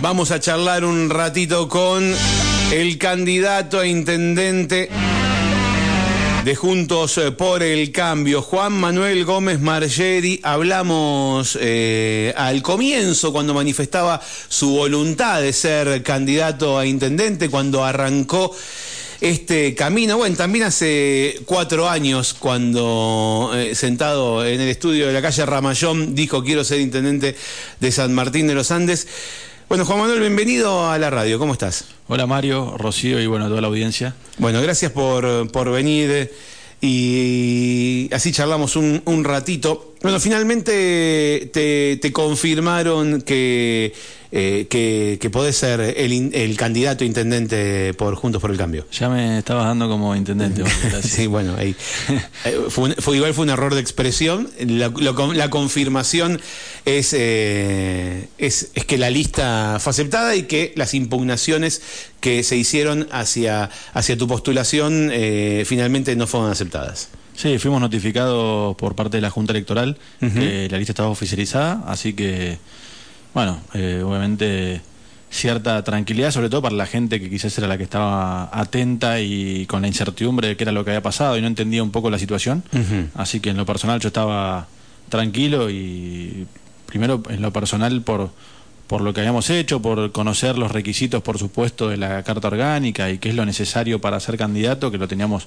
Vamos a charlar un ratito con el candidato a intendente de Juntos por el Cambio, Juan Manuel Gómez Margeri. Hablamos eh, al comienzo, cuando manifestaba su voluntad de ser candidato a intendente, cuando arrancó este camino. Bueno, también hace cuatro años, cuando eh, sentado en el estudio de la calle Ramallón, dijo quiero ser intendente de San Martín de los Andes. Bueno, Juan Manuel, bienvenido a la radio. ¿Cómo estás? Hola Mario, Rocío y bueno, a toda la audiencia. Bueno, gracias por, por venir y así charlamos un, un ratito. Bueno, finalmente te, te confirmaron que eh, que, que, podés ser el, el, candidato intendente por Juntos por el Cambio. Ya me estabas dando como intendente. sí, bueno, ahí. Eh, fue, fue, igual fue un error de expresión. La, lo, la confirmación es, eh, es, es, que la lista fue aceptada y que las impugnaciones que se hicieron hacia, hacia tu postulación eh, finalmente no fueron aceptadas. Sí, fuimos notificados por parte de la Junta Electoral uh -huh. que la lista estaba oficializada, así que bueno, eh, obviamente cierta tranquilidad, sobre todo para la gente que quizás era la que estaba atenta y con la incertidumbre de qué era lo que había pasado y no entendía un poco la situación. Uh -huh. Así que en lo personal yo estaba tranquilo y primero en lo personal por, por lo que habíamos hecho, por conocer los requisitos, por supuesto, de la Carta Orgánica y qué es lo necesario para ser candidato, que lo teníamos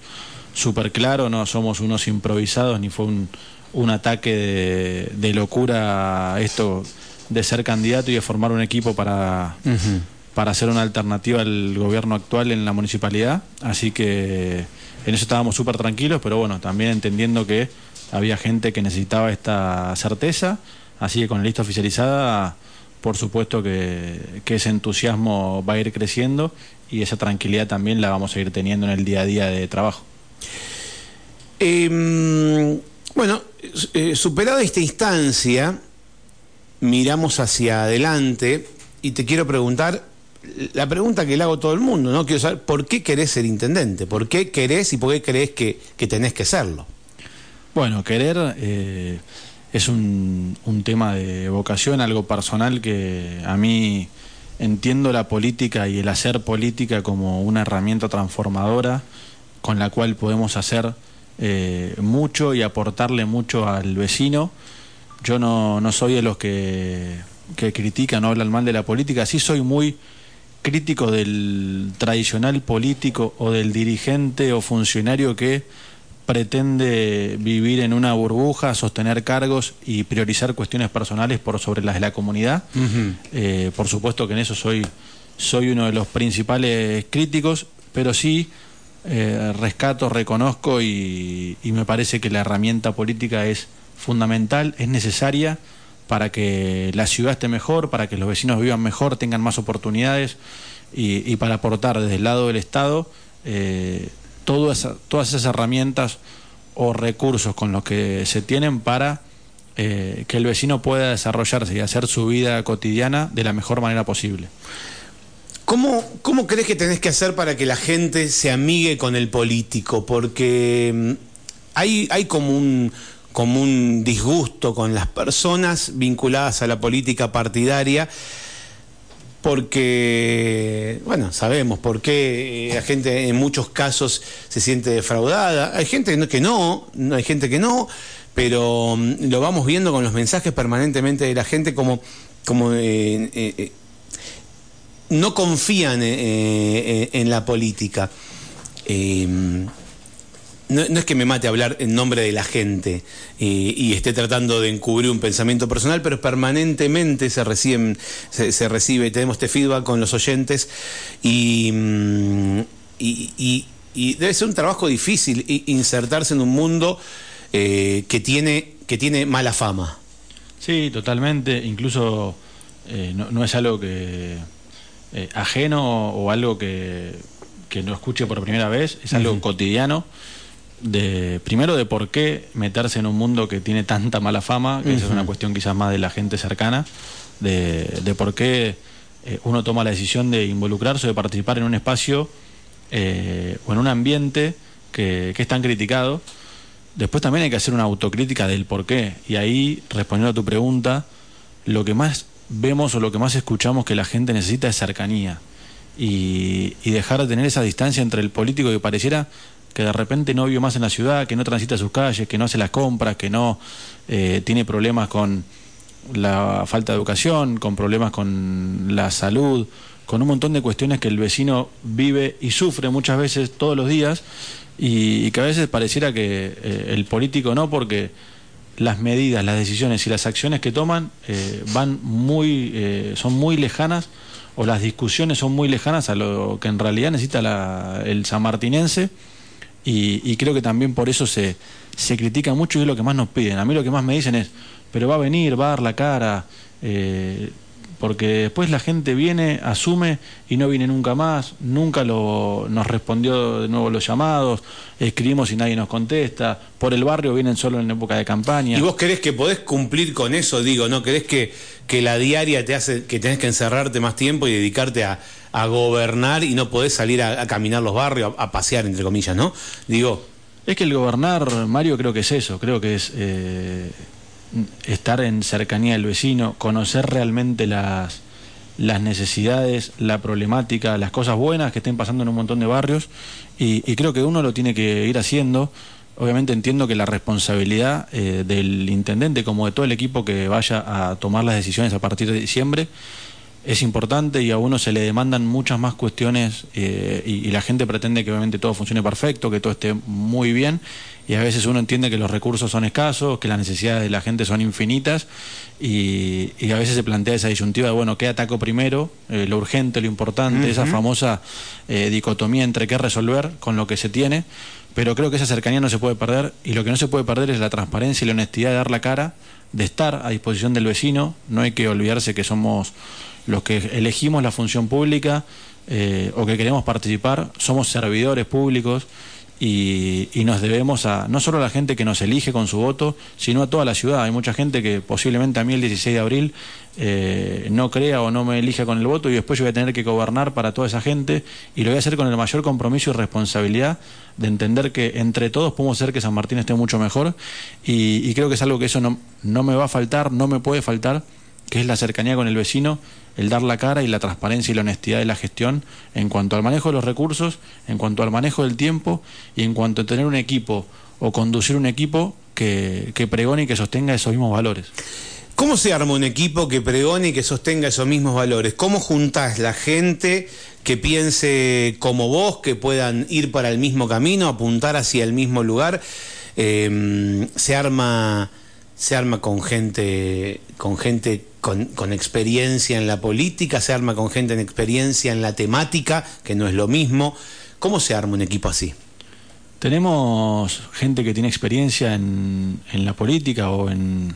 súper claro, no somos unos improvisados ni fue un, un ataque de, de locura esto de ser candidato y de formar un equipo para, uh -huh. para hacer una alternativa al gobierno actual en la municipalidad. Así que en eso estábamos súper tranquilos, pero bueno, también entendiendo que había gente que necesitaba esta certeza. Así que con la lista oficializada, por supuesto que, que ese entusiasmo va a ir creciendo y esa tranquilidad también la vamos a ir teniendo en el día a día de trabajo. Eh, bueno, eh, superada esta instancia, miramos hacia adelante y te quiero preguntar la pregunta que le hago a todo el mundo, ¿no? Quiero saber por qué querés ser intendente, por qué querés y por qué crees que, que tenés que serlo. Bueno, querer eh, es un, un, tema de vocación, algo personal que a mí entiendo la política y el hacer política como una herramienta transformadora con la cual podemos hacer eh, mucho y aportarle mucho al vecino yo no, no soy de los que, que critican o hablan mal de la política, sí soy muy crítico del tradicional político o del dirigente o funcionario que pretende vivir en una burbuja, sostener cargos y priorizar cuestiones personales por sobre las de la comunidad. Uh -huh. eh, por supuesto que en eso soy, soy uno de los principales críticos, pero sí eh, rescato, reconozco y, y me parece que la herramienta política es fundamental, es necesaria para que la ciudad esté mejor, para que los vecinos vivan mejor, tengan más oportunidades y, para aportar desde el lado del Estado eh, todas, todas esas herramientas o recursos con los que se tienen para eh, que el vecino pueda desarrollarse y hacer su vida cotidiana de la mejor manera posible. ¿Cómo, ¿Cómo crees que tenés que hacer para que la gente se amigue con el político? Porque hay, hay como un como un disgusto con las personas vinculadas a la política partidaria, porque, bueno, sabemos por qué la gente en muchos casos se siente defraudada. Hay gente que no, hay gente que no, pero lo vamos viendo con los mensajes permanentemente de la gente como, como eh, eh, no confían eh, en la política. No, no, es que me mate hablar en nombre de la gente y, y, esté tratando de encubrir un pensamiento personal, pero permanentemente se, reciben, se, se recibe, tenemos este feedback con los oyentes y, y, y debe ser un trabajo difícil insertarse en un mundo eh, que, tiene, que tiene mala fama. Sí, totalmente, incluso eh, no, no, es algo que eh, ajeno o algo que, que no escuche por primera vez, es algo uh -huh. cotidiano de primero de por qué meterse en un mundo que tiene tanta mala fama, que uh -huh. esa es una cuestión quizás más de la gente cercana, de, de por qué eh, uno toma la decisión de involucrarse o de participar en un espacio eh, o en un ambiente que, que, es tan criticado. Después también hay que hacer una autocrítica del por qué. Y ahí, respondiendo a tu pregunta, lo que más vemos o lo que más escuchamos que la gente necesita es cercanía y, dejar de tener esa distancia entre el político que pareciera que de repente no vive más en la ciudad, que no transita sus calles, que no hace las compras, que no eh, tiene problemas con la falta de educación, con problemas con la salud, con un montón de cuestiones que el vecino vive y sufre muchas veces todos los días y, que a veces pareciera que eh, el político no, porque las medidas, las decisiones y las acciones que toman eh, van muy, eh, son muy lejanas o las discusiones son muy lejanas a lo que en realidad necesita el sanmartinense y, y creo que también por eso se, se critica mucho y es lo que más nos piden. A mí lo que más me dicen es, pero va a venir, va a dar la cara, eh, porque después la gente viene, asume y no viene nunca más, nunca lo, nos respondió de nuevo los llamados, escribimos y nadie nos contesta, por el barrio vienen solo en época de campaña. ¿Y vos crees que podés cumplir con eso? Digo, ¿no? ¿Crees que, que la diaria te hace que tenés que encerrarte más tiempo y dedicarte a, gobernar y no podés salir a, caminar los barrios, a, pasear, entre comillas, ¿no? Digo... Es que el gobernar, Mario, creo que es eso, creo que es... Eh, estar en cercanía del vecino, conocer realmente las, las necesidades, la problemática, las cosas buenas que estén pasando en un montón de barrios y, creo que uno lo tiene que ir haciendo. Obviamente entiendo que la responsabilidad eh, del intendente como de todo el equipo que vaya a tomar las decisiones a partir de diciembre es importante y a uno se le demandan muchas más cuestiones eh, y, la gente pretende que obviamente todo funcione perfecto, que todo esté muy bien y a veces uno entiende que los recursos son escasos, que las necesidades de la gente son infinitas y, a veces se plantea esa disyuntiva de, bueno, ¿qué ataco primero? Eh, lo urgente, lo importante, esa famosa eh, dicotomía entre qué resolver con lo que se tiene, pero creo que esa cercanía no se puede perder y lo que no se puede perder es la transparencia y la honestidad de dar la cara, de estar a disposición del vecino, no hay que olvidarse que somos los que elegimos la función pública eh, o que queremos participar, somos servidores públicos y, nos debemos a no solo a la gente que nos elige con su voto, sino a toda la ciudad. Hay mucha gente que posiblemente a mí el 16 de abril eh, no crea o no me elija con el voto y después yo voy a tener que gobernar para toda esa gente y lo voy a hacer con el mayor compromiso y responsabilidad de entender que entre todos podemos hacer que San Martín esté mucho mejor y, creo que es algo que eso no, no me va a faltar, no me puede faltar que es la cercanía con el vecino, el dar la cara y la transparencia y la honestidad de la gestión en cuanto al manejo de los recursos, en cuanto al manejo del tiempo y en cuanto a tener un equipo o conducir un equipo que, que pregone y que sostenga esos mismos valores. ¿Cómo se arma un equipo que pregone y que sostenga esos mismos valores? ¿Cómo juntás la gente que piense como vos, que puedan ir para el mismo camino, apuntar hacia el mismo lugar? Eh, se arma se arma con gente con gente con, experiencia en la política, se arma con gente en experiencia en la temática, que no es lo mismo. ¿Cómo se arma un equipo así? Tenemos gente que tiene experiencia en, en la política o en,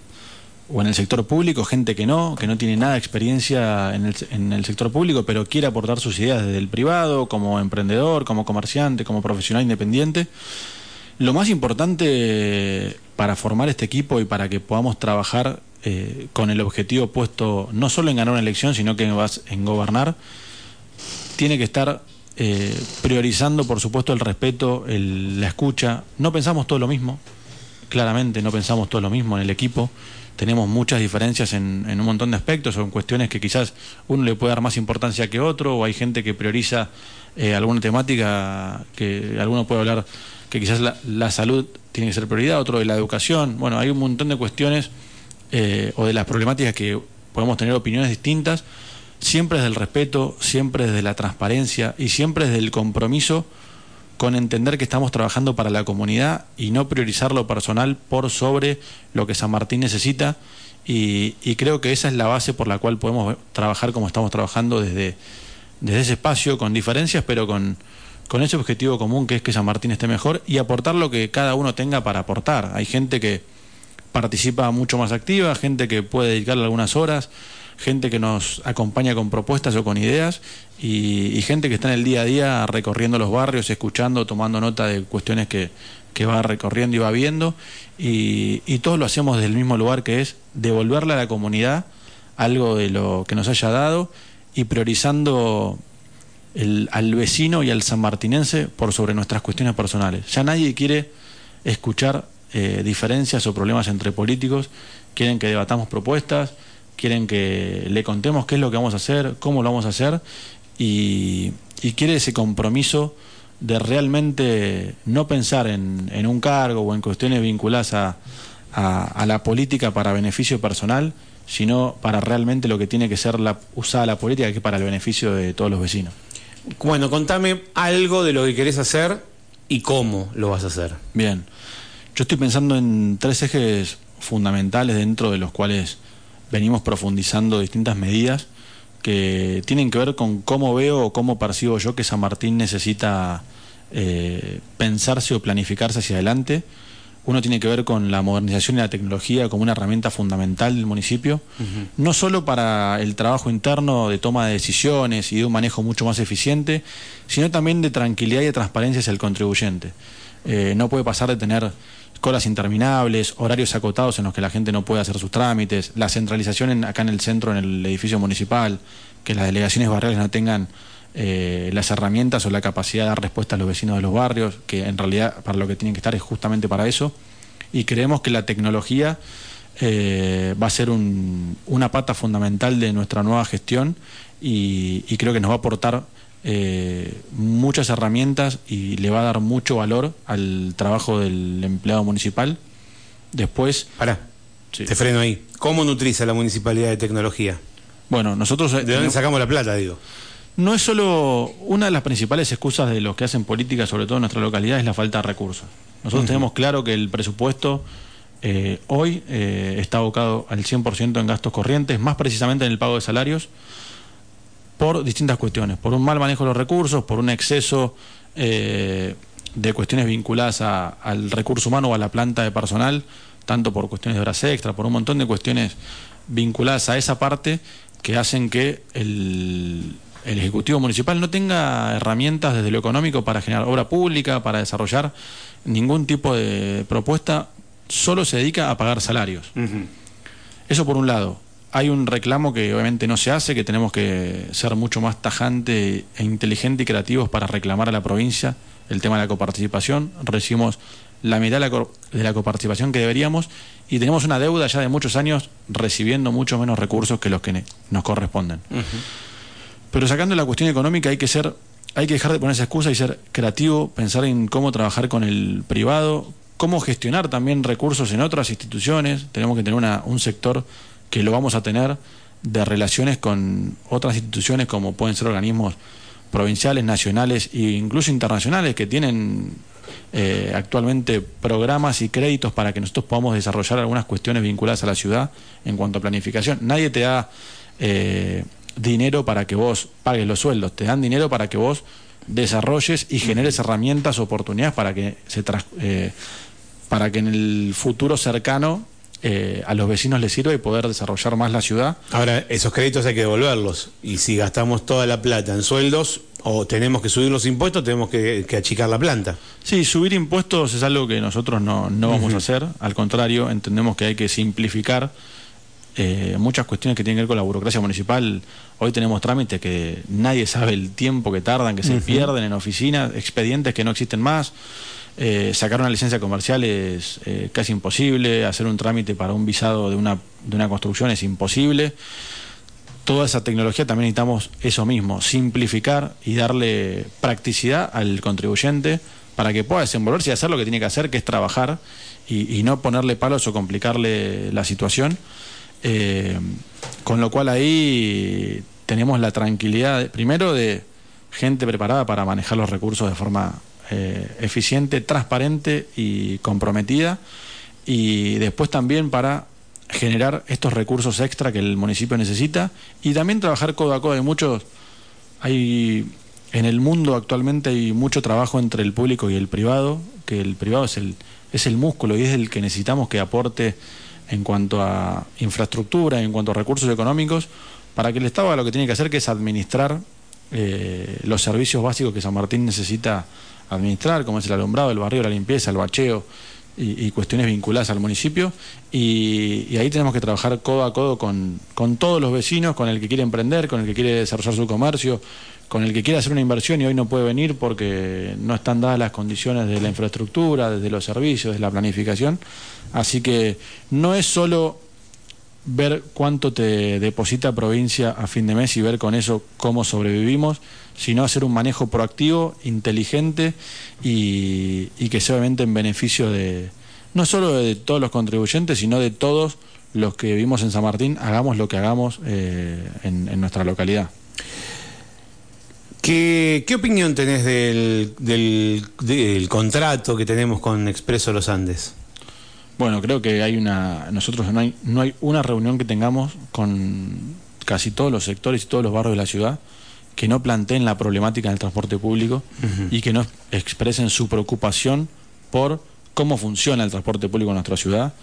o en el sector público, gente que no, que no tiene nada de experiencia en el, en el sector público, pero quiere aportar sus ideas desde el privado, como emprendedor, como comerciante, como profesional independiente. Lo más importante para formar este equipo y para que podamos trabajar eh, con el objetivo puesto no solo en ganar una elección, sino que en gobernar, tiene que estar eh, priorizando, por supuesto, el respeto, la escucha. No pensamos todo lo mismo, claramente no pensamos todo lo mismo en el equipo. Tenemos muchas diferencias en, un montón de aspectos, o en cuestiones que quizás uno le puede dar más importancia que otro, o hay gente que prioriza eh, alguna temática que alguno puede hablar que quizás la, salud tiene que ser prioridad, otro de la educación. Bueno, hay un montón de cuestiones eh, o de las problemáticas que podemos tener opiniones distintas, siempre desde el respeto, siempre desde la transparencia y siempre desde el compromiso con entender que estamos trabajando para la comunidad y no priorizar lo personal por sobre lo que San Martín necesita. Y, creo que esa es la base por la cual podemos trabajar como estamos trabajando desde, desde ese espacio, con diferencias, pero con, con ese objetivo común que es que San Martín esté mejor y aportar lo que cada uno tenga para aportar. Hay gente que participa mucho más activa, gente que puede dedicarle algunas horas, gente que nos acompaña con propuestas o con ideas y, gente que está en el día a día recorriendo los barrios, escuchando, tomando nota de cuestiones que, va recorriendo y va viendo y, todos lo hacemos desde el mismo lugar que es devolverle a la comunidad algo de lo que nos haya dado y priorizando al vecino y al sanmartinense por sobre nuestras cuestiones personales. Ya nadie quiere escuchar eh, diferencias o problemas entre políticos, quieren que debatamos propuestas, quieren que le contemos qué es lo que vamos a hacer, cómo lo vamos a hacer y, quiere ese compromiso de realmente no pensar en, un cargo o en cuestiones vinculadas a, a, la política para beneficio personal, sino para realmente lo que tiene que ser la, usada la política, que es para el beneficio de todos los vecinos. Bueno, contame algo de lo que querés hacer y cómo lo vas a hacer. Bien, yo estoy pensando en tres ejes fundamentales dentro de los cuales venimos profundizando distintas medidas que tienen que ver con cómo veo o cómo percibo yo que San Martín necesita eh, pensarse o planificarse hacia adelante uno tiene que ver con la modernización y la tecnología como una herramienta fundamental del municipio, no solo para el trabajo interno de toma de decisiones y de un manejo mucho más eficiente, sino también de tranquilidad y de transparencia hacia el contribuyente. Eh, no puede pasar de tener colas interminables, horarios acotados en los que la gente no puede hacer sus trámites, la centralización acá en el centro, en el edificio municipal, que las delegaciones barriales no tengan eh, las herramientas o la capacidad de dar respuesta a los vecinos de los barrios, que en realidad para lo que tienen que estar es justamente para eso. Y creemos que la tecnología eh, va a ser una pata fundamental de nuestra nueva gestión y, creo que nos va a aportar eh, muchas herramientas y le va a dar mucho valor al trabajo del empleado municipal. Después... Pará, te freno ahí. ¿Cómo nutriza la municipalidad de tecnología? Bueno, nosotros... ¿De dónde sacamos la plata, digo? No es solo una de las principales excusas de los que hacen política, sobre todo en nuestra localidad, es la falta de recursos. Nosotros tenemos claro que el presupuesto eh, hoy eh, está abocado al 100% en gastos corrientes, más precisamente en el pago de salarios, por distintas cuestiones, por un mal manejo de los recursos, por un exceso eh, de cuestiones vinculadas al recurso humano o a la planta de personal, tanto por cuestiones de horas extra, por un montón de cuestiones vinculadas a esa parte que hacen que el, el Ejecutivo Municipal no tenga herramientas desde lo económico para generar obra pública, para desarrollar ningún tipo de propuesta, solo se dedica a pagar salarios. Eso por un lado. Hay un reclamo que obviamente no se hace, que tenemos que ser mucho más tajante e inteligente y creativos para reclamar a la provincia el tema de la coparticipación. Recibimos la mitad de la, coparticipación que deberíamos y tenemos una deuda ya de muchos años recibiendo mucho menos recursos que los que nos corresponden. Pero sacando la cuestión económica hay que ser, hay que dejar de poner esa excusa y ser creativo, pensar en cómo trabajar con el privado, cómo gestionar también recursos en otras instituciones. Tenemos que tener una, un sector que lo vamos a tener de relaciones con otras instituciones como pueden ser organismos provinciales, nacionales e incluso internacionales que tienen eh, actualmente programas y créditos para que nosotros podamos desarrollar algunas cuestiones vinculadas a la ciudad en cuanto a planificación. Nadie te da eh, dinero para que vos pagues los sueldos, te dan dinero para que vos desarrolles y generes herramientas, oportunidades para que se eh, para que en el futuro cercano eh, a los vecinos les sirva y poder desarrollar más la ciudad. Ahora, esos créditos hay que devolverlos y si gastamos toda la plata en sueldos o tenemos que subir los impuestos, tenemos que, achicar la planta. Sí, subir impuestos es algo que nosotros no, no vamos a hacer, al contrario, entendemos que hay que simplificar eh, muchas cuestiones que tienen que ver con la burocracia municipal. Hoy tenemos trámites que nadie sabe el tiempo que tardan, que se pierden en oficinas, expedientes que no existen más. Eh, sacar una licencia comercial es eh, casi imposible, hacer un trámite para un visado de una, de una construcción es imposible. Toda esa tecnología también necesitamos eso mismo, simplificar y darle practicidad al contribuyente para que pueda desenvolverse y hacer lo que tiene que hacer, que es trabajar y no ponerle palos o complicarle la situación. Eh, con lo cual ahí tenemos la tranquilidad, primero, de gente preparada para manejar los recursos de forma eh, eficiente, transparente y comprometida, y después también para generar estos recursos extra que el municipio necesita y también trabajar codo a codo. Hay muchos, hay en el mundo actualmente hay mucho trabajo entre el público y el privado, que el privado es el, es el músculo y es el que necesitamos que aporte en cuanto a infraestructura, en cuanto a recursos económicos, para que el Estado lo que tiene que hacer, que es administrar eh, los servicios básicos que San Martín necesita administrar, como es el alumbrado, el barrio, la limpieza, el bacheo y, cuestiones vinculadas al municipio. Y, ahí tenemos que trabajar codo a codo con, con todos los vecinos, con el que quiere emprender, con el que quiere desarrollar su comercio, con el que quiere hacer una inversión y hoy no puede venir porque no están dadas las condiciones de la infraestructura, desde los servicios, de la planificación. Así que no es solo ver cuánto te deposita provincia a fin de mes y ver con eso cómo sobrevivimos, sino hacer un manejo proactivo, inteligente y, que sea obviamente en beneficio de no solo de todos los contribuyentes, sino de todos los que vivimos en San Martín, hagamos lo que hagamos eh, en, nuestra localidad. ¿Qué, opinión tenés del, del contrato que tenemos con Expreso Los Andes? Bueno, creo que hay una. Nosotros no hay, no hay una reunión que tengamos con casi todos los sectores y todos los barrios de la ciudad que no planteen la problemática del transporte público y que no expresen su preocupación por cómo funciona el transporte público en nuestra ciudad.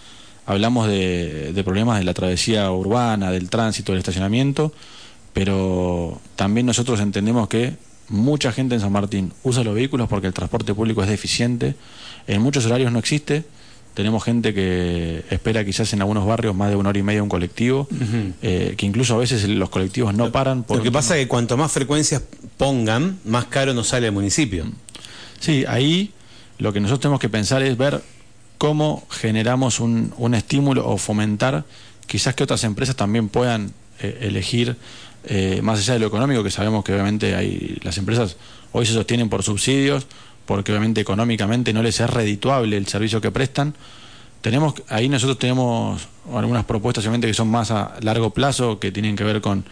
Hablamos de, de problemas de la travesía urbana, del tránsito, del estacionamiento, pero también nosotros entendemos que mucha gente en San Martín usa los vehículos porque el transporte público es deficiente, en muchos horarios no existe tenemos gente que espera quizás en algunos barrios más de una hora y media un colectivo, eh, que incluso a veces los colectivos no paran. Por Lo que pasa es que cuanto más frecuencias pongan, más caro nos sale el municipio. Sí, ahí lo que nosotros tenemos que pensar es ver cómo generamos un, estímulo o fomentar quizás que otras empresas también puedan eh, elegir, eh, más allá de lo económico, que sabemos que obviamente hay, las empresas hoy se sostienen por subsidios, porque obviamente económicamente no les es redituable el servicio que prestan. Tenemos, ahí nosotros tenemos algunas propuestas obviamente que son más a largo plazo, que tienen que ver con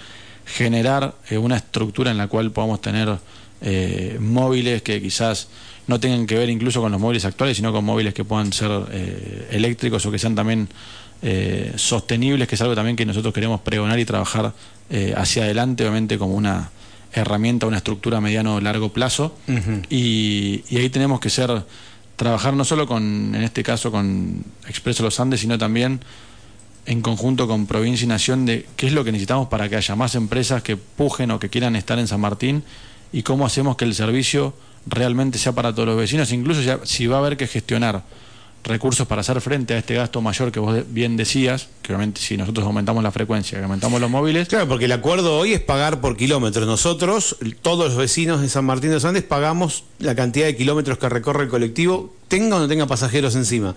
generar eh, una estructura en la cual podamos tener eh, móviles que quizás no tengan que ver incluso con los móviles actuales, sino con móviles que puedan ser eh, eléctricos o que sean también sostenibles, que es algo también que nosotros queremos pregonar y trabajar hacia adelante, obviamente como una herramienta, una estructura a mediano o largo plazo. y, ahí tenemos que ser, trabajar no solo con, en este caso, con Expreso Los Andes, sino también en conjunto con provincia y nación de qué es lo que necesitamos para que haya más empresas que pujen o que quieran estar en San Martín y cómo hacemos que el servicio realmente sea para todos los vecinos, incluso si va a haber que gestionar recursos para hacer frente a este gasto mayor que vos bien decías, que obviamente si nosotros aumentamos la frecuencia, que aumentamos los móviles. Claro, porque el acuerdo hoy es pagar por kilómetros. Nosotros, todos los vecinos de San Martín de los Andes, pagamos la cantidad de kilómetros que recorre el colectivo, tenga o no tenga pasajeros encima.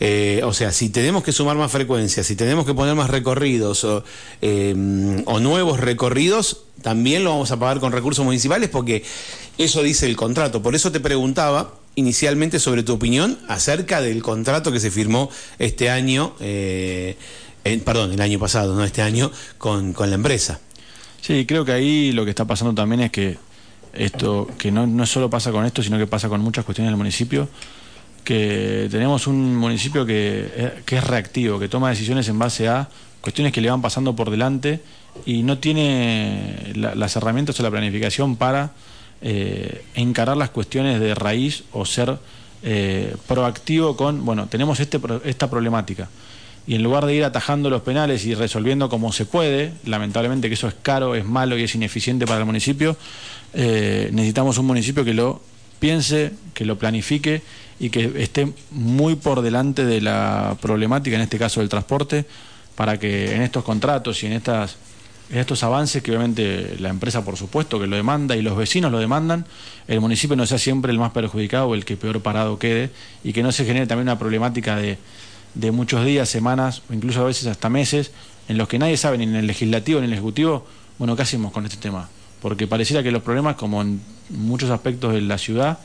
Eh, o sea, si tenemos que sumar más frecuencias, si tenemos que poner más recorridos o, eh, o nuevos recorridos, también lo vamos a pagar con recursos municipales porque eso dice el contrato. Por eso te preguntaba inicialmente sobre tu opinión acerca del contrato que se firmó este año, eh, perdón, el año pasado, no este año, con, la empresa. Sí, creo que ahí lo que está pasando también es que esto, que no, no solo pasa con esto, sino que pasa con muchas cuestiones del municipio, que tenemos un municipio que, es reactivo, que toma decisiones en base a cuestiones que le van pasando por delante y no tiene las herramientas o la planificación para eh, encarar las cuestiones de raíz o ser eh, proactivo con, bueno, tenemos este, esta problemática. Y en lugar de ir atajando los penales y resolviendo como se puede, lamentablemente que eso es caro, es malo y es ineficiente para el municipio, eh, necesitamos un municipio que lo piense, que lo planifique y que esté muy por delante de la problemática, en este caso del transporte, para que en estos contratos y en estas estos avances que obviamente la empresa por supuesto que lo demanda y los vecinos lo demandan, el municipio no sea siempre el más perjudicado o el que peor parado quede y que no se genere también una problemática de, de muchos días, semanas o incluso a veces hasta meses en los que nadie sabe ni en el legislativo ni en el ejecutivo, bueno, ¿qué hacemos con este tema? Porque pareciera que los problemas, como en muchos aspectos de la ciudad,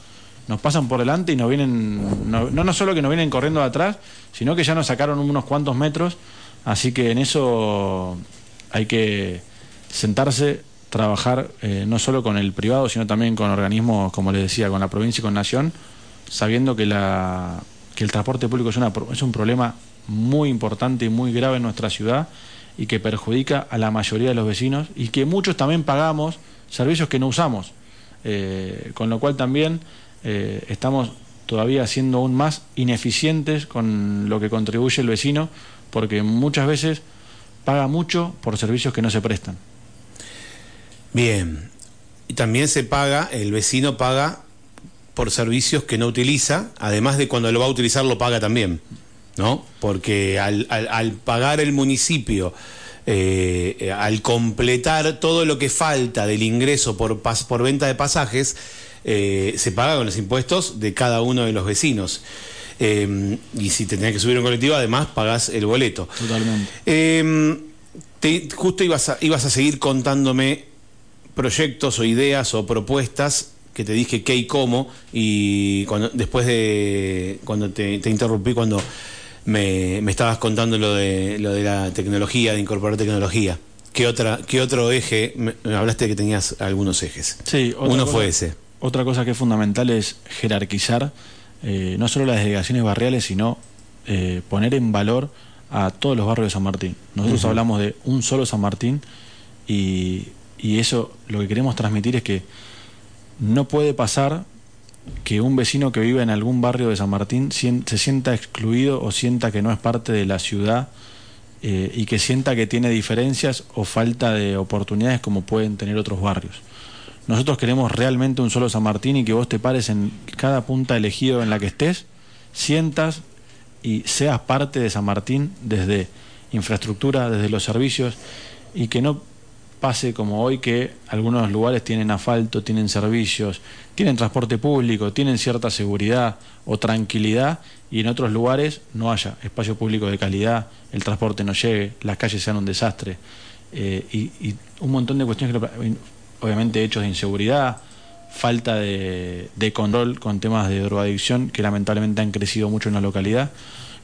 nos pasan por delante y nos vienen, no, no solo que nos vienen corriendo de atrás, sino que ya nos sacaron unos cuantos metros, así que en eso hay que sentarse, trabajar eh, no solo con el privado, sino también con organismos, como les decía, con la provincia y con Nación, sabiendo que, la, que el transporte público es, una, es un problema muy importante y muy grave en nuestra ciudad y que perjudica a la mayoría de los vecinos y que muchos también pagamos servicios que no usamos, eh, con lo cual también eh, estamos todavía siendo aún más ineficientes con lo que contribuye el vecino, porque muchas veces paga mucho por servicios que no se prestan. Bien, y también se paga, el vecino paga por servicios que no utiliza, además de cuando lo va a utilizar lo paga también, ¿no? Porque al, pagar el municipio, eh, al completar todo lo que falta del ingreso por, por venta de pasajes, eh, se paga con los impuestos de cada uno de los vecinos. Eh, y si te tenés que subir un colectivo, además pagás el boleto. Totalmente. Eh, te- justo ibas a, ibas a seguir contándome proyectos o ideas o propuestas que te dije qué y cómo y cuando, después de cuando te, te interrumpí cuando me, me estabas contando lo de lo de la tecnología, de incorporar tecnología. ¿Qué otra qué otro eje? Me, me hablaste de que tenías algunos ejes. Sí, otra Uno cosa- fue ese. Otra cosa que es fundamental es jerarquizar eh, no solo las delegaciones barriales, sino eh, poner en valor a todos los barrios de San Martín. Nosotros hablamos de un solo San Martín y, y eso lo que queremos transmitir es que no puede pasar que un vecino que vive en algún barrio de San Martín se sienta excluido o sienta que no es parte de la ciudad eh, y que sienta que tiene diferencias o falta de oportunidades como pueden tener otros barrios. Nosotros queremos realmente un solo San Martín y que vos te pares en cada punta elegido en la que estés, sientas y seas parte de San Martín desde infraestructura, desde los servicios y que no pase como hoy que algunos lugares tienen asfalto, tienen servicios, tienen transporte público, tienen cierta seguridad o tranquilidad y en otros lugares no haya espacio público de calidad, el transporte no llegue, las calles sean un desastre eh, y, y un montón de cuestiones que lo- obviamente hechos de inseguridad, falta de, control con temas de drogadicción que lamentablemente han crecido mucho en la localidad.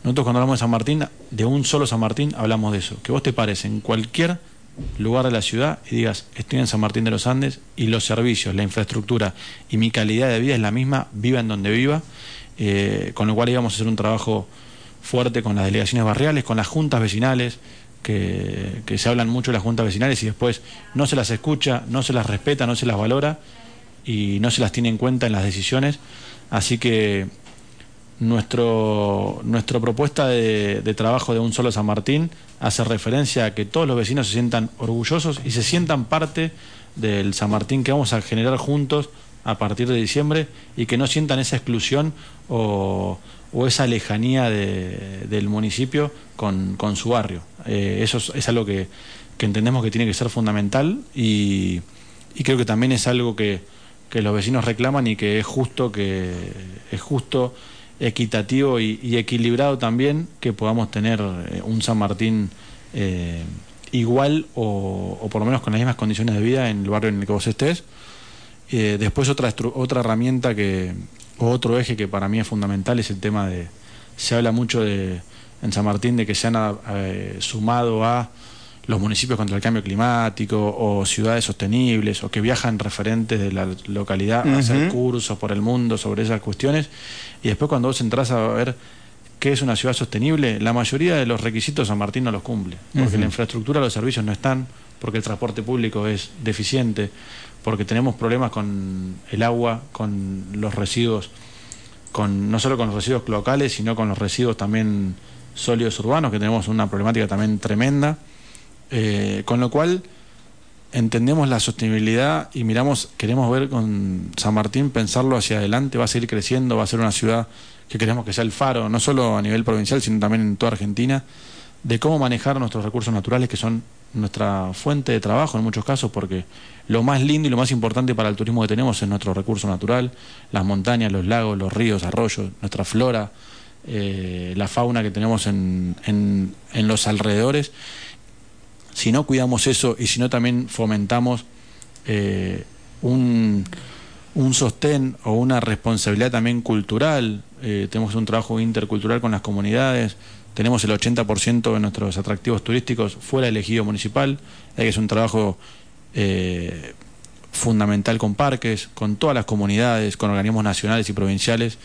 Nosotros cuando hablamos de San Martín, de un solo San Martín, hablamos de eso, que vos te pares en cualquier lugar de la ciudad y digas, estoy en San Martín de los Andes y los servicios, la infraestructura y mi calidad de vida es la misma, viva en donde viva, eh, con lo cual íbamos a hacer un trabajo fuerte con las delegaciones barriales, con las juntas vecinales, que, se hablan mucho de las juntas vecinales y después no se las escucha, no se las respeta, no se las valora y no se las tiene en cuenta en las decisiones. Así que nuestro, nuestra propuesta de, de trabajo de un solo San Martín hace referencia a que todos los vecinos se sientan orgullosos y se sientan parte del San Martín que vamos a generar juntos a partir de diciembre y que no sientan esa exclusión o, o esa lejanía de- del municipio con, con su barrio. Eh, eso es, es algo que, que entendemos que tiene que ser fundamental y, y creo que también es algo que, que los vecinos reclaman y que es justo que es justo equitativo y, equilibrado también que podamos tener eh, un San Martín eh, igual o, o por lo menos con las mismas condiciones de vida en el barrio en el que vos estés. Eh, después otra otra herramienta que otro eje que para mí es fundamental es el tema de se habla mucho de en San Martín de que se han eh, sumado a los municipios contra el cambio climático o ciudades sostenibles o que viajan referentes de la localidad a hacer cursos por el mundo sobre esas cuestiones. Y después cuando vos entras a ver qué es una ciudad sostenible, la mayoría de los requisitos San Martín no los cumple, porque la infraestructura, los servicios no están, porque el transporte público es deficiente, porque tenemos problemas con el agua, con los residuos, con no solo con los residuos locales, sino con los residuos también sólidos urbanos, que tenemos una problemática también tremenda. Eh, con lo cual entendemos la sostenibilidad y miramos, queremos ver con San Martín, pensarlo hacia adelante, va a seguir creciendo, va a ser una ciudad que queremos que sea el faro, no solo a nivel provincial, sino también en toda Argentina, de cómo manejar nuestros recursos naturales, que son nuestra fuente de trabajo en muchos casos, porque lo más lindo y lo más importante para el turismo que tenemos es nuestro recurso natural, las montañas, los lagos, los ríos, arroyos, nuestra flora, eh, la fauna que tenemos en, en, en los alrededores. Si no cuidamos eso y si no también fomentamos eh, un, un sostén o una responsabilidad también cultural, eh, tenemos un trabajo intercultural con las comunidades, tenemos el 80% de nuestros atractivos turísticos fuera del ejido municipal, hay que es un trabajo eh, fundamental con parques, con todas las comunidades, con organismos nacionales y provinciales,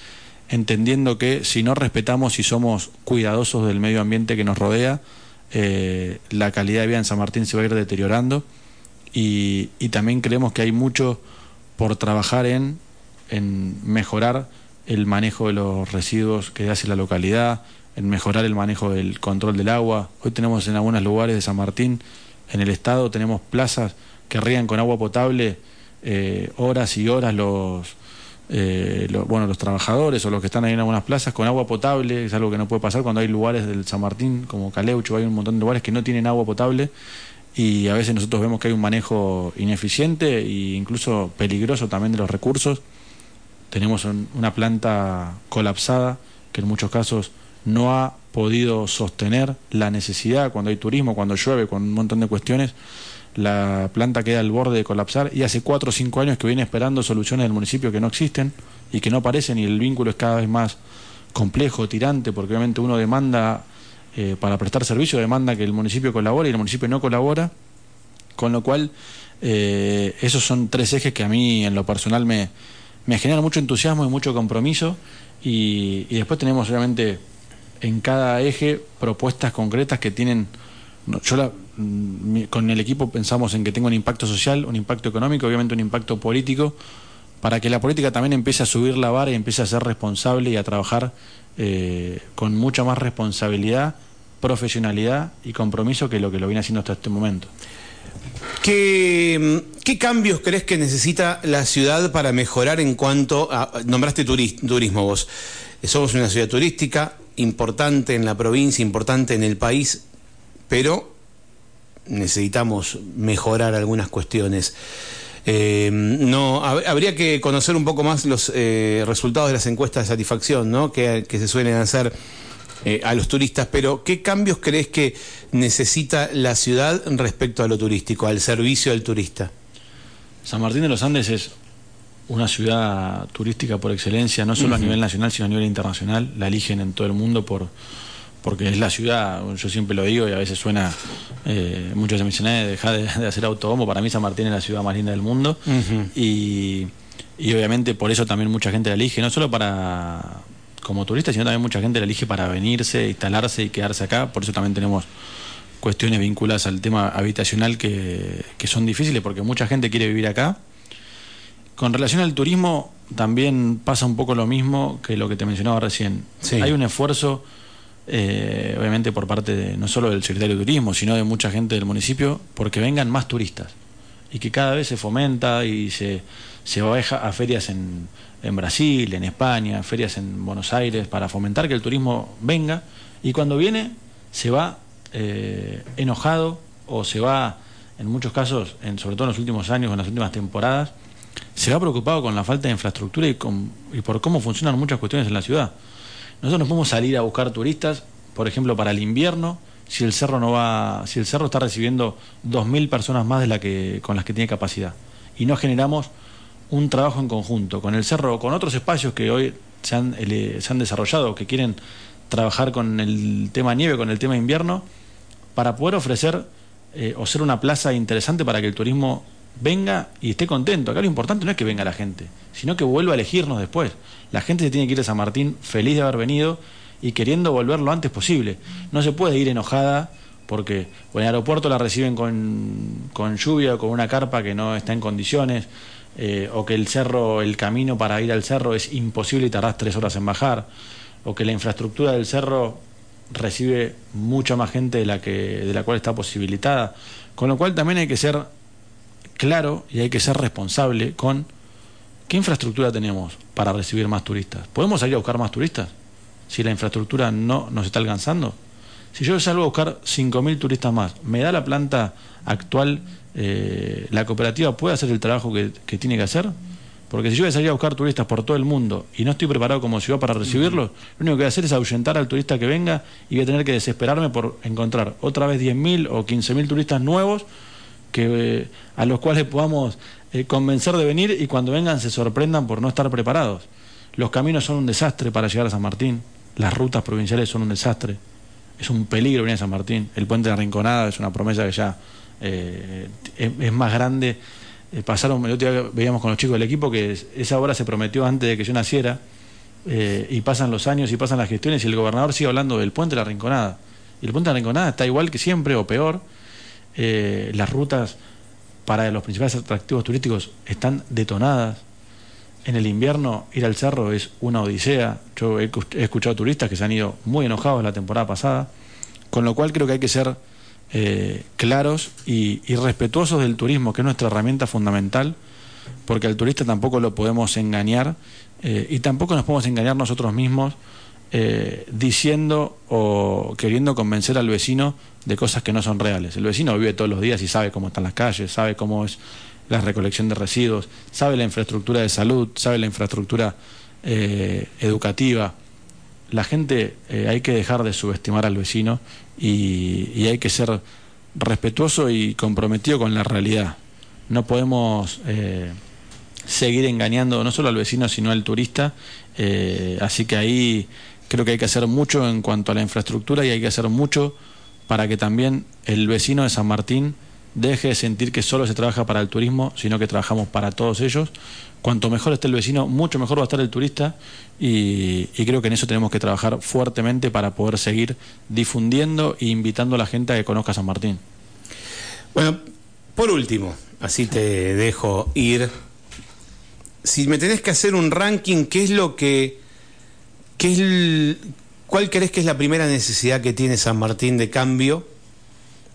entendiendo que si no respetamos y somos cuidadosos del medio ambiente que nos rodea, eh, la calidad de vida en San Martín se va a ir deteriorando. Y, y también creemos que hay mucho por trabajar en, en mejorar el manejo de los residuos que hace la localidad, en mejorar el manejo del control del agua. Hoy tenemos en algunos lugares de San Martín, en el estado, tenemos plazas que rían con agua potable eh, horas y horas los, eh, bueno, los trabajadores o los que están ahí en algunas plazas con agua potable, es algo que no puede pasar cuando hay lugares del San Martín, como Caleucho, hay un montón de lugares que no tienen agua potable y a veces nosotros vemos que hay un manejo ineficiente e incluso peligroso también de los recursos. Tenemos un- una planta colapsada que en muchos casos no ha podido sostener la necesidad cuando hay turismo, cuando llueve, con un montón de cuestiones, la planta queda al borde de colapsar y hace cuatro o cinco años que viene esperando soluciones del municipio que no existen y que no aparecen y el vínculo es cada vez más complejo, tirante, porque obviamente uno demanda eh, para prestar servicio, demanda que el municipio colabore y el municipio no colabora, con lo cual eh, esos son tres ejes que a mí en lo personal me, me generan mucho entusiasmo y mucho compromiso y, y después tenemos obviamente en cada eje propuestas concretas que tienen yo mm, con el equipo pensamos en que tenga un impacto social, un impacto económico, obviamente un impacto político, para que la política también empiece a subir la vara y empiece a ser responsable y a trabajar eh, con mucha más responsabilidad, profesionalidad y compromiso que lo que lo viene haciendo hasta este momento. ¿Qué, ¿Qué, cambios crees que necesita la ciudad para mejorar en cuanto a... Nombraste turismo vos. Somos una ciudad turística importante en la provincia, importante en el país pero necesitamos mejorar algunas cuestiones. Eh, no, habría que conocer un poco más los eh, resultados de las encuestas de satisfacción ¿no? que, se suelen hacer eh, a los turistas, pero ¿qué cambios crees que necesita la ciudad respecto a lo turístico, al servicio del turista? San Martín de los Andes es una ciudad turística por excelencia, no solo a nivel nacional, sino a nivel internacional. La eligen en todo el mundo por, porque es la ciudad, yo siempre lo digo y a veces suena, eh, muchos se mencionan, dejar de, hacer autobombo, para mí San Martín es la ciudad más linda del mundo y, obviamente por eso también mucha gente la elige, no solo para como turista, sino también mucha gente la elige para venirse, instalarse y quedarse acá, por eso también tenemos cuestiones vinculadas al tema habitacional que, son difíciles porque mucha gente quiere vivir acá. Con relación al turismo, también pasa un poco lo mismo que lo que te mencionaba recién. Hay un esfuerzo eh, obviamente por parte de, no solo del secretario de Turismo, sino de mucha gente del municipio, porque vengan más turistas. Y que cada vez se fomenta y se, se va a ferias en, en Brasil, en España, ferias en Buenos Aires, para fomentar que el turismo venga. Y cuando viene se va eh, enojado o se va, en muchos casos, en, sobre todo en los últimos años, en las últimas temporadas, se va preocupado con la falta de infraestructura y, con, y por cómo funcionan muchas cuestiones en la ciudad. Nosotros no podemos salir a buscar turistas, por ejemplo, para el invierno, si el cerro no va, si el cerro está recibiendo 2.000 personas más de la que, con las que tiene capacidad. Y no generamos un trabajo en conjunto con el cerro o con otros espacios que hoy se han, eh, se han desarrollado, que quieren trabajar con el tema nieve, con el tema invierno, para poder ofrecer eh, o ser una plaza interesante para que el turismo venga y esté contento. Acá lo importante no es que venga la gente, sino que vuelva a elegirnos después. La gente se tiene que ir a San Martín feliz de haber venido y queriendo volver lo antes posible. No se puede ir enojada porque en el aeropuerto la reciben con, con lluvia o con una carpa que no está en condiciones, eh, o que el cerro, el camino para ir al cerro es imposible y tardás tres horas en bajar, o que la infraestructura del cerro recibe mucha más gente de la, que, de la cual está posibilitada. Con lo cual también hay que ser claro y hay que ser responsable con qué infraestructura tenemos para recibir más turistas. ¿Podemos salir a buscar más turistas si la infraestructura no nos está alcanzando? Si yo salgo a buscar 5.000 turistas más, ¿me da la planta actual, eh, la cooperativa puede hacer el trabajo que, tiene que hacer? Porque si yo voy a salir a buscar turistas por todo el mundo y no estoy preparado como ciudad para recibirlos, lo único que voy a hacer es ahuyentar al turista que venga y voy a tener que desesperarme por encontrar otra vez 10.000 o 15.000 turistas nuevos que, eh, a los cuales podamos eh, convencer de venir y cuando vengan se sorprendan por no estar preparados. Los caminos son un desastre para llegar a San Martín, las rutas provinciales son un desastre, es un peligro venir a San Martín, el puente de Rinconada es una promesa que ya eh, es, más grande. pasaron, el otro día veíamos con los chicos del equipo que esa obra se prometió antes de que yo naciera y pasan los años y pasan las gestiones y el gobernador sigue hablando del puente de la Rinconada. Y el puente de la Rinconada está igual que siempre o peor eh, las rutas para los principales atractivos turísticos están detonadas. En el invierno ir al cerro es una odisea. Yo he, escuchado turistas que se han ido muy enojados la temporada pasada, con lo cual creo que hay que ser eh, claros y, respetuosos del turismo, que es nuestra herramienta fundamental, porque al turista tampoco lo podemos engañar eh, y tampoco nos podemos engañar nosotros mismos eh, diciendo o queriendo convencer al vecino de cosas que no son reales. El vecino vive todos los días y sabe cómo están las calles, sabe cómo es la recolección de residuos, sabe la infraestructura de salud, sabe la infraestructura eh, educativa. la gente eh, hay que dejar de subestimar al vecino y, hay que ser respetuoso y comprometido con la realidad. No podemos eh, seguir engañando no solo al vecino, sino al turista. Así que ahí creo que hay que hacer mucho en cuanto a la infraestructura y hay que hacer mucho para que también el vecino de San Martín deje de sentir que solo se trabaja para el turismo, sino que trabajamos para todos ellos. Cuanto mejor esté el vecino, mucho mejor va a estar el turista y, creo que en eso tenemos que trabajar fuertemente para poder seguir difundiendo e invitando a la gente a que conozca San Martín. Bueno, por último, así te dejo ir. Si me tenés que hacer un ranking, ¿qué es lo que... Qué es ¿Cuál crees que es la primera necesidad que tiene San Martín de cambio?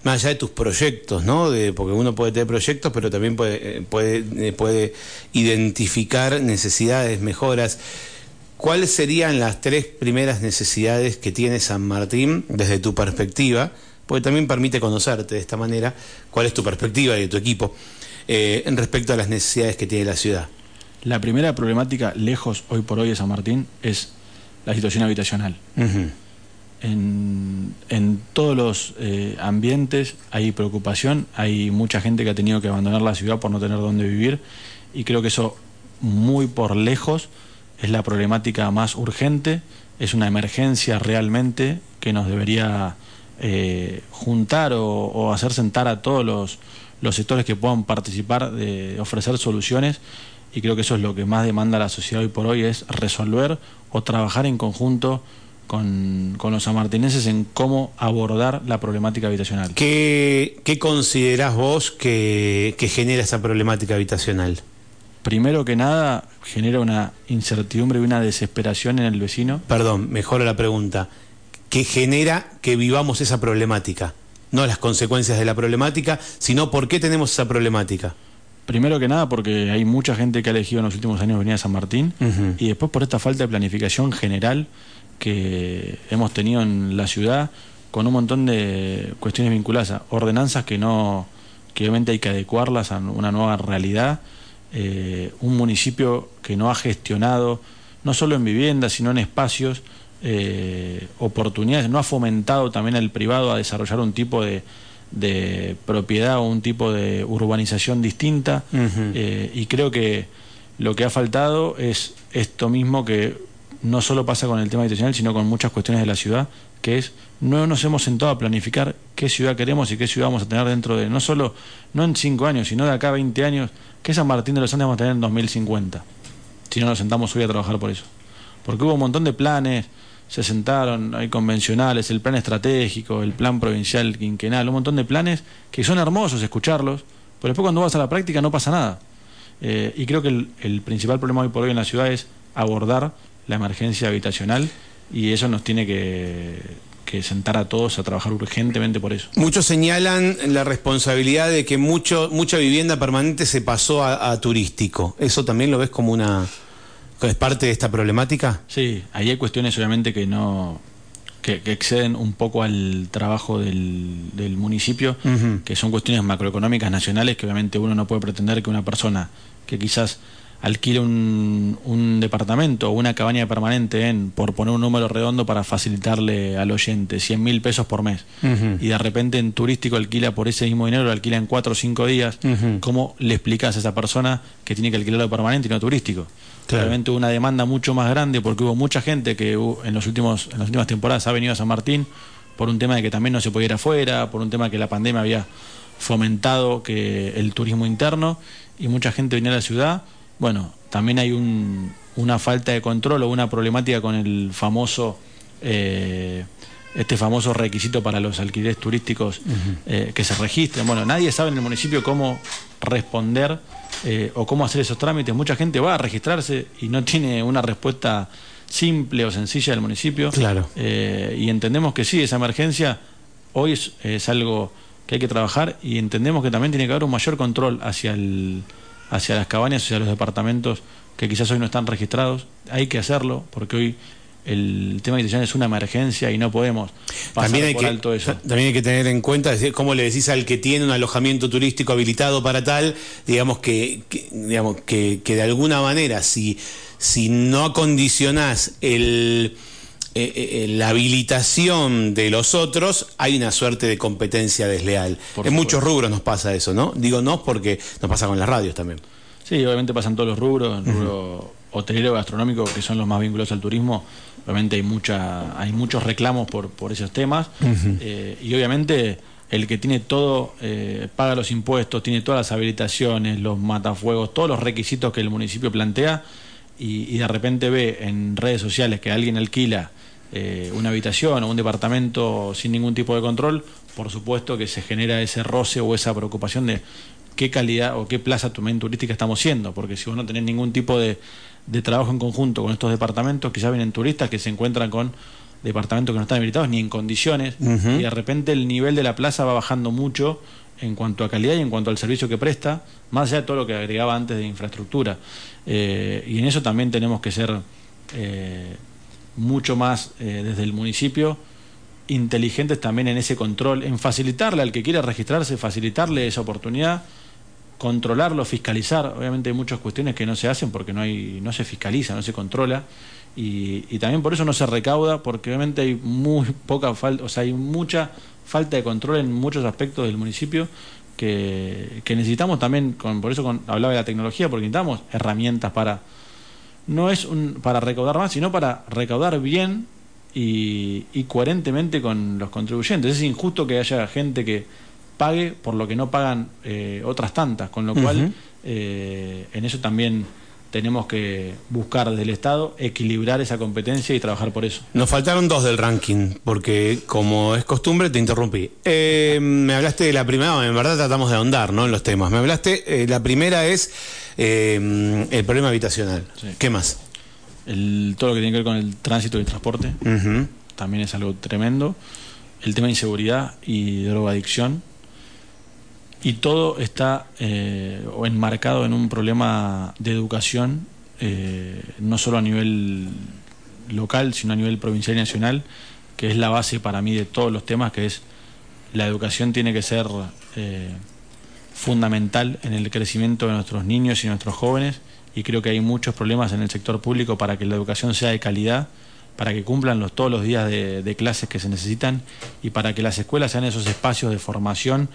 más allá de tus proyectos, ¿no? De, porque uno puede tener proyectos, pero también puede, eh, puede, eh, puede identificar necesidades, mejoras. ¿Cuáles serían las tres primeras necesidades que tiene San Martín desde tu perspectiva? Porque también permite conocerte de esta manera, cuál es tu perspectiva y de tu equipo eh, respecto a las necesidades que tiene la ciudad. La primera problemática, lejos hoy por hoy de San Martín, es la situación habitacional. En, en todos los eh, ambientes hay preocupación, hay mucha gente que ha tenido que abandonar la ciudad por no tener dónde vivir y creo que eso muy por lejos es la problemática más urgente, es una emergencia realmente que nos debería eh, juntar o, hacer sentar a todos los, los sectores que puedan participar de ofrecer soluciones y creo que eso es lo que más demanda la sociedad hoy por hoy, es resolver o trabajar en conjunto con, los sanmartineses en cómo abordar la problemática habitacional. ¿Qué, qué considerás vos que, genera esa problemática habitacional? Primero que nada, genera una incertidumbre y una desesperación en el vecino. Perdón, mejora la pregunta. ¿Qué genera que vivamos esa problemática? No las consecuencias de la problemática, sino por qué tenemos esa problemática. Primero que nada porque hay mucha gente que ha elegido en los últimos años venir a San Martín y después por esta falta de planificación general que hemos tenido en la ciudad con un montón de cuestiones vinculadas a ordenanzas que no que obviamente hay que adecuarlas a una nueva realidad eh, un municipio que no ha gestionado no solo en viviendas sino en espacios eh, oportunidades no ha fomentado también al privado a desarrollar un tipo de, de propiedad o un tipo de urbanización distinta eh, y creo que lo que ha faltado es esto mismo que no solo pasa con el tema habitacional, sino con muchas cuestiones de la ciudad, que es no nos hemos sentado a planificar qué ciudad queremos y qué ciudad vamos a tener dentro de, no solo, no en cinco años, sino de acá a 20 años, qué San Martín de los Andes vamos a tener en 2050, si no nos sentamos hoy a trabajar por eso. Porque hubo un montón de planes, se sentaron, hay convencionales, el plan estratégico, el plan provincial quinquenal, un montón de planes que son hermosos escucharlos, pero después cuando vas a la práctica no pasa nada. Eh, y creo que el, principal problema hoy por hoy en la ciudad es abordar la emergencia habitacional y eso nos tiene que, sentar a todos a trabajar urgentemente por eso. Muchos señalan la responsabilidad de que mucho, mucha vivienda permanente se pasó a, turístico. ¿Eso también lo ves como una... es parte de esta problemática? Sí, ahí hay cuestiones obviamente que no... Que, exceden un poco al trabajo del, del municipio, que son cuestiones macroeconómicas nacionales que obviamente uno no puede pretender que una persona que quizás alquile un, un, departamento o una cabaña permanente en, por poner un número redondo para facilitarle al oyente, 100 mil pesos por mes, y de repente en turístico alquila por ese mismo dinero, lo alquila en 4 o 5 días, ¿cómo le explicas a esa persona que tiene que alquilarlo permanente y no turístico? Realmente una demanda mucho más grande porque hubo mucha gente que en, los últimos, en las últimas temporadas ha venido a San Martín por un tema de que también no se podía ir afuera, por un tema que la pandemia había fomentado que el turismo interno y mucha gente venía a la ciudad. Bueno, también hay una falta de control o una problemática con el famoso, eh, este famoso requisito para los alquileres turísticos eh, que se registren. Bueno, nadie sabe en el municipio cómo responder eh, o cómo hacer esos trámites. Mucha gente va a registrarse y no tiene una respuesta simple o sencilla del municipio. Claro. y entendemos que sí, esa emergencia hoy es algo que hay que trabajar y entendemos que también tiene que haber un mayor control hacia el hacia las cabañas, hacia los departamentos que quizás hoy no están registrados. Hay que hacerlo porque hoy el tema de habitación es una emergencia y no podemos pasar también hay por que, alto eso. También hay que tener en cuenta, cómo le decís al que tiene un alojamiento turístico habilitado para tal, digamos que, digamos que, que de alguna manera si, si no acondicionás el eh, eh, la habilitación de los otros, hay una suerte de competencia desleal. en muchos rubros nos pasa eso, ¿no? Digo no porque nos pasa con las radios también. Sí, obviamente pasan todos los rubros, el rubro hotelero, gastronómico, que son los más vinculados al turismo, obviamente hay mucha, hay muchos reclamos por, por esos temas, y obviamente el que tiene todo, paga los impuestos, tiene todas las habilitaciones, los matafuegos, todos los requisitos que el municipio plantea, y, de repente ve en redes sociales que alguien alquila eh, una habitación o un departamento sin ningún tipo de control, por supuesto que se genera ese roce o esa preocupación de qué calidad o qué plaza turística estamos siendo, porque si vos no tenés ningún tipo de, trabajo en conjunto con estos departamentos, quizás vienen turistas que se encuentran con departamentos que no están habilitados ni en condiciones, y de repente el nivel de la plaza va bajando mucho en cuanto a calidad y en cuanto al servicio que presta, más allá de todo lo que agregaba antes de infraestructura. Eh, y en eso también tenemos que ser eh, mucho más eh, desde el municipio inteligentes también en ese control, en facilitarle al que quiera registrarse, facilitarle esa oportunidad, controlarlo, fiscalizar. Obviamente hay muchas cuestiones que no se hacen porque no hay, no se fiscaliza, no se controla. Y, también por eso no se recauda, porque obviamente hay muy poca falta, o sea, hay mucha falta de control en muchos aspectos del municipio que, necesitamos también, con, por eso hablaba de la tecnología, porque necesitamos herramientas para, no es un, para recaudar más, sino para recaudar bien y, coherentemente con los contribuyentes. Es injusto que haya gente que pague por lo que no pagan eh, otras tantas, con lo cual eh, en eso también tenemos que buscar desde el Estado equilibrar esa competencia y trabajar por eso. Nos faltaron dos del ranking, porque como es costumbre te interrumpí. Eh, me hablaste de la primera, en verdad tratamos de ahondar ¿no? en los temas. Me hablaste, eh, la primera es eh, el problema habitacional. ¿Qué más? todo lo que tiene que ver con el tránsito y el transporte, también es algo tremendo. El tema de inseguridad y drogadicción y todo está eh, enmarcado en un problema de educación, eh, no solo a nivel local, sino a nivel provincial y nacional, que es la base para mí de todos los temas, que es la educación tiene que ser eh, fundamental en el crecimiento de nuestros niños y nuestros jóvenes, y creo que hay muchos problemas en el sector público para que la educación sea de calidad, para que cumplan los, todos los días de, de clases que se necesitan y para que las escuelas sean esos espacios de formación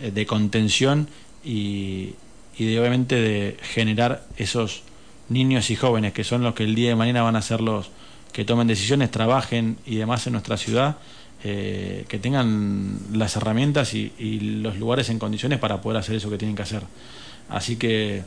de contención y, de, obviamente de generar esos niños y jóvenes que son los que el día de mañana van a ser los que tomen decisiones, trabajen y demás en nuestra ciudad, eh, que tengan las herramientas y, los lugares en condiciones para poder hacer eso que tienen que hacer. Así que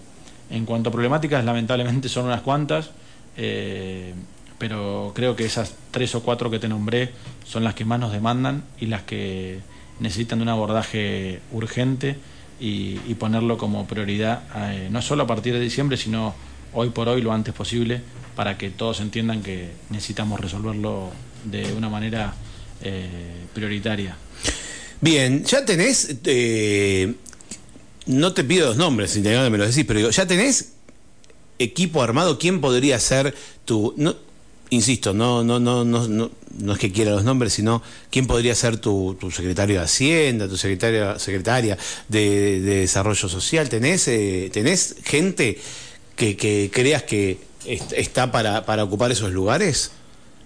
en cuanto a problemáticas, lamentablemente son unas cuantas, eh, pero creo que esas tres o cuatro que te nombré son las que más nos demandan y las que necesitan de un abordaje urgente y, ponerlo como prioridad, eh, no solo a partir de diciembre, sino hoy por hoy lo antes posible, para que todos entiendan que necesitamos resolverlo de una manera eh, prioritaria. Bien, ya tenés, eh, no te pido los nombres, si me lo decís, pero ya tenés equipo armado, ¿quién podría ser tu insisto, no, no, no, no, no, es que quiera los nombres, sino quién podría ser tu, tu secretario de Hacienda, tu secretaria, secretaria de, Desarrollo Social. ¿Tenés, eh, tenés gente que, que, creas que está para, para ocupar esos lugares?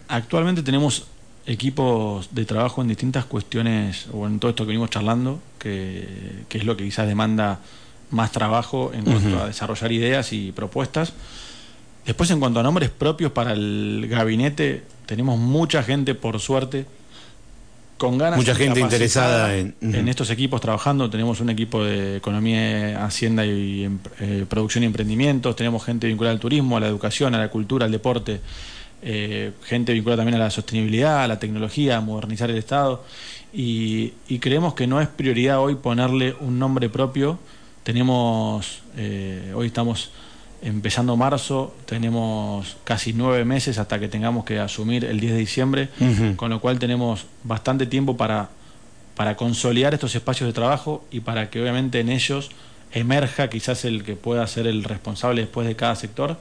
Actualmente tenemos equipos de trabajo en distintas cuestiones, o en todo esto que venimos charlando, que, que es lo que quizás demanda más trabajo en cuanto a desarrollar ideas y propuestas. Después, en cuanto a nombres propios para el gabinete, tenemos mucha gente, por suerte, con ganas. Mucha gente interesada en... en estos equipos trabajando. Tenemos un equipo de economía, hacienda y eh, producción y emprendimientos. Tenemos gente vinculada al turismo, a la educación, a la cultura, al deporte. Eh, gente vinculada también a la sostenibilidad, a la tecnología, a modernizar el Estado. Y, creemos que no es prioridad hoy ponerle un nombre propio. Tenemos, eh, hoy estamos empezando marzo, tenemos casi nueve meses hasta que tengamos que asumir el 10 de diciembre, con lo cual tenemos bastante tiempo para, para consolidar estos espacios de trabajo y para que obviamente en ellos emerja quizás el que pueda ser el responsable después de cada sector.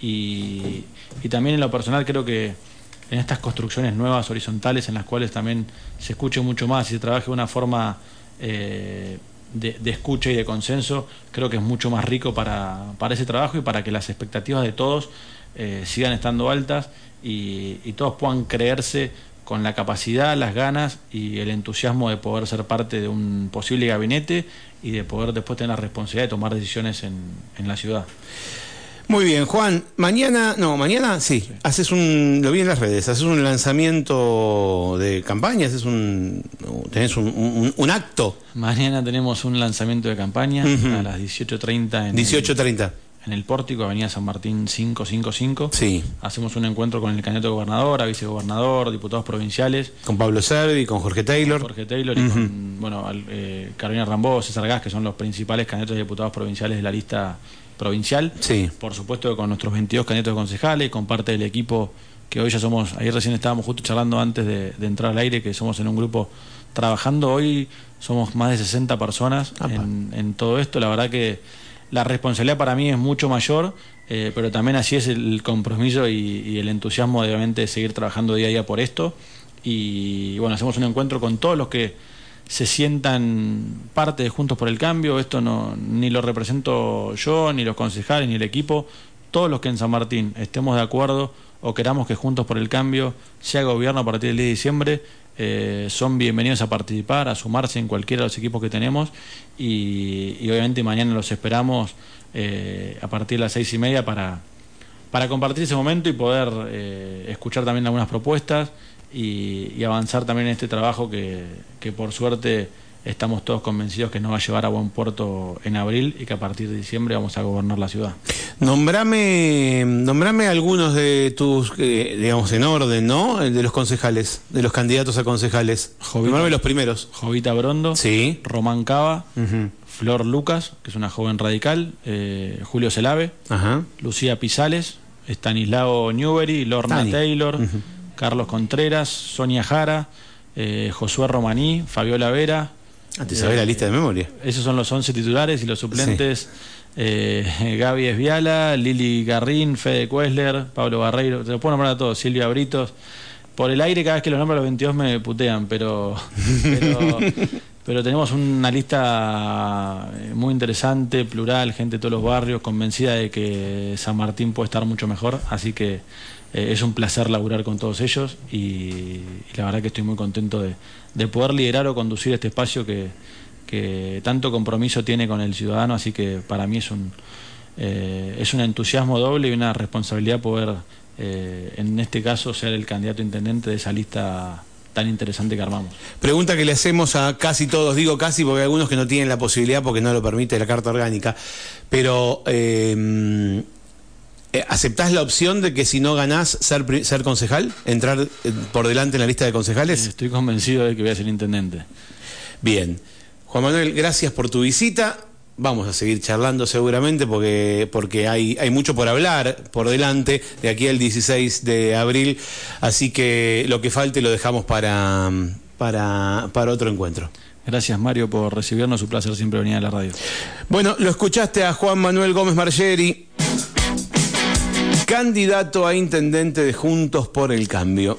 Y, también en lo personal creo que en estas construcciones nuevas horizontales en las cuales también se escuche mucho más y se trabaje de una forma eh, de, escucha y de consenso, creo que es mucho más rico para, para, ese trabajo y para que las expectativas de todos eh, sigan estando altas y, y todos puedan creerse con la capacidad, las ganas y el entusiasmo de poder ser parte de un posible gabinete y de poder después tener la responsabilidad de tomar decisiones en, en la ciudad. Muy bien, Juan. Mañana, no, mañana sí, haces un, lo vi en las redes, haces un lanzamiento de campaña, haces un, tenés un, un- un acto. Mañana tenemos un lanzamiento de campaña a las 18.30 en, 18.30. el, en el Pórtico, Avenida San Martín 555. Sí, Hacemos un encuentro con el candidato a gobernador, a vicegobernador, diputados provinciales, con Pablo Servi, con Jorge Taylor. Jorge Taylor y con bueno, al- eh, Carolina Rambó, César Gas, que son los principales candidatos a diputados provinciales de la lista provincial. Sí. Por supuesto que con nuestros 22 candidatos a concejales, con parte del equipo que hoy ya somos, ayer recién estábamos justo charlando antes de, de entrar al aire, que somos en un grupo trabajando hoy, somos más de 60 personas en, en todo esto, la verdad que la responsabilidad para mí es mucho mayor, eh, pero también así es el compromiso y, y el entusiasmo de obviamente seguir trabajando día a día por esto y bueno, hacemos un encuentro con todos los que se sientan parte de Juntos por el Cambio, esto no ni lo represento yo, ni los concejales, ni el equipo, todos los que en San Martín estemos de acuerdo o queramos que Juntos por el Cambio sea gobierno a partir del 10 de diciembre, eh, son bienvenidos a participar, a sumarse en cualquiera de los equipos que tenemos y, y obviamente mañana los esperamos eh, a partir de las seis y media para, para compartir ese momento y poder eh, escuchar también algunas propuestas y, y avanzar también en este trabajo que, que por suerte estamos todos convencidos que nos va a llevar a buen puerto en abril y que a partir de diciembre vamos a gobernar la ciudad. Nombrame, nombrame algunos de tus, eh, digamos, en orden, ¿no? De los concejales, de los candidatos a concejales. Jovita. Nombrame los primeros. Jovita Brondo, Sí. Román Cava. Flor Lucas, que es una joven radical, eh, Julio Celave, Ajá. Lucía Pisales, Stanislao Newbery, Lorna Tani. Taylor. Carlos Contreras, Sonia Jara, eh, Josué Romaní, Fabiola Vera. Ah, te sabés la lista de memoria. Esos son los 11 titulares y los suplentes. eh, Gaby Esviala, Lili Garrín, Fede Kuesler, Pablo Barreiro, te lo puedo nombrar a todos, Silvia Britos. Por el aire, cada vez que los nombro a los 22 me putean, pero, pero, pero tenemos una lista eh, muy interesante, plural, gente de todos los barrios, convencida de que San Martín puede estar mucho mejor, así que eh, es un placer laburar con todos ellos y, la verdad que estoy muy contento de, de poder liderar o conducir este espacio que, que tanto compromiso tiene con el ciudadano, así que para mí es un, eh, es un entusiasmo doble y una responsabilidad poder, eh, en este caso, ser el candidato intendente de esa lista tan interesante que armamos. Pregunta que le hacemos a casi todos, digo casi porque hay algunos que no tienen la posibilidad porque no lo permite la Carta Orgánica, pero ¿aceptás la opción de que si no ganás ser, ser concejal, entrar eh, por delante en la lista de concejales? Estoy convencido de que voy a ser intendente. Bien. Juan Manuel, gracias por tu visita. Vamos a seguir charlando seguramente porque, porque hay, hay mucho por hablar por delante de aquí al 16 de abril. Así que lo que falte lo dejamos para, para, para otro encuentro. Gracias Mario por recibirnos, un placer siempre venir a la radio. Bueno, lo escuchaste a Juan Manuel Gómez Margeri, candidato a intendente de Juntos por el Cambio.